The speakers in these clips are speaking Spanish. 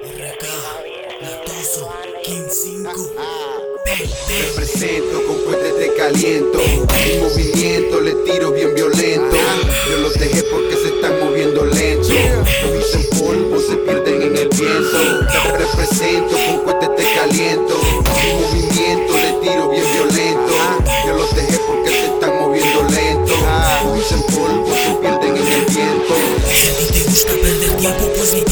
RK, Latoso, King 5. Represento con cohetes te caliento. Mi movimiento le tiro bien violento. Yo los dejé porque se están moviendo lento. Lo hice polvo, se pierden en el viento.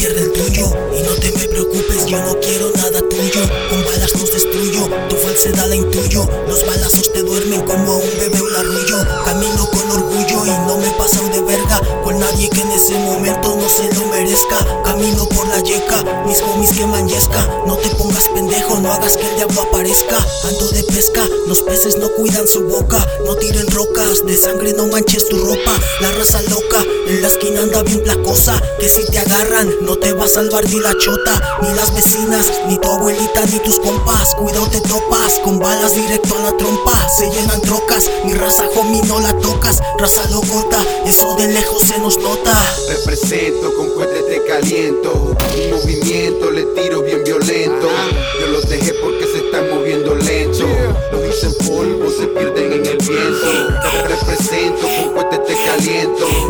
El tuyo. Y no te preocupes, yo no quiero nada tuyo. Con balas nos destruyo, tu falsedad la intuyo. Los balazos te duermen como un bebé un arrullo. Camino con orgullo y no me paso de verga. Con nadie que en ese momento no se lo merezca. Camino por la yeca, mis homies yesca. No te pongas pendejo, no hagas que el diablo aparezca. Ando de pesca, los peces no cuidan su boca. No tiren rocas, de sangre no manches tu ropa. La raza loca, en la esquina anda bien placosa. Que si te agarran, no te va a salvar ni la chota, ni las vecinas, ni tu abuelita, ni tus compas. Cuidado te topas, con balas directo a la trompa. Se llenan trocas, mi raza homie no la tocas. Raza locota, eso de lejos se nos nota. Represento con cohetes te caliento. Mi en polvo, se pierden en el viento. Represento con cohetes te caliento.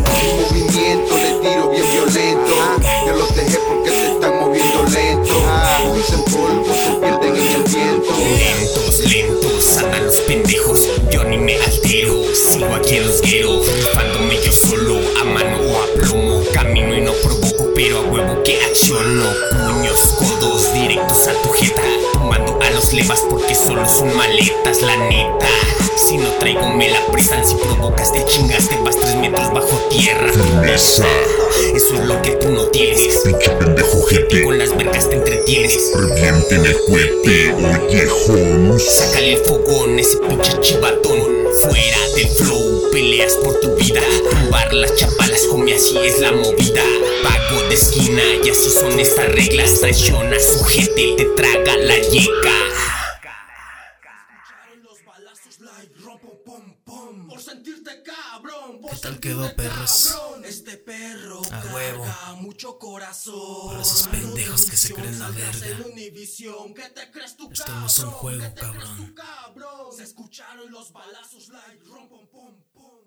Los levas porque solo son maletas, la neta. Si no traigo, me la prestan. Si provocas, te chingaste, vas tres metros bajo tierra. Firmeza, Eso es lo que tú no tienes. pinche pendejo jete. con las vergas te entretienes. Revienten el cohete. Sácale el fogón, ese pinche chivatón. Fuera del flow, peleas por tu vida. Tumbar las chapalas, homie, así es la movida. Pago de esquina, y así son estas reglas. Traiciona su gente, te traga la yeca. Like rompo pom pom Por sentirte cabrón por ¿Qué tal sentirte quedó, perros? cabrón. Este perro A huevo. mucho corazón Para esos pendejos que se creen la verga. en Univisión, ¿qué te crees tú, Esto no es un juego, ¿Qué te crees cabrón. Se escucharon los balazos like rompo pom pom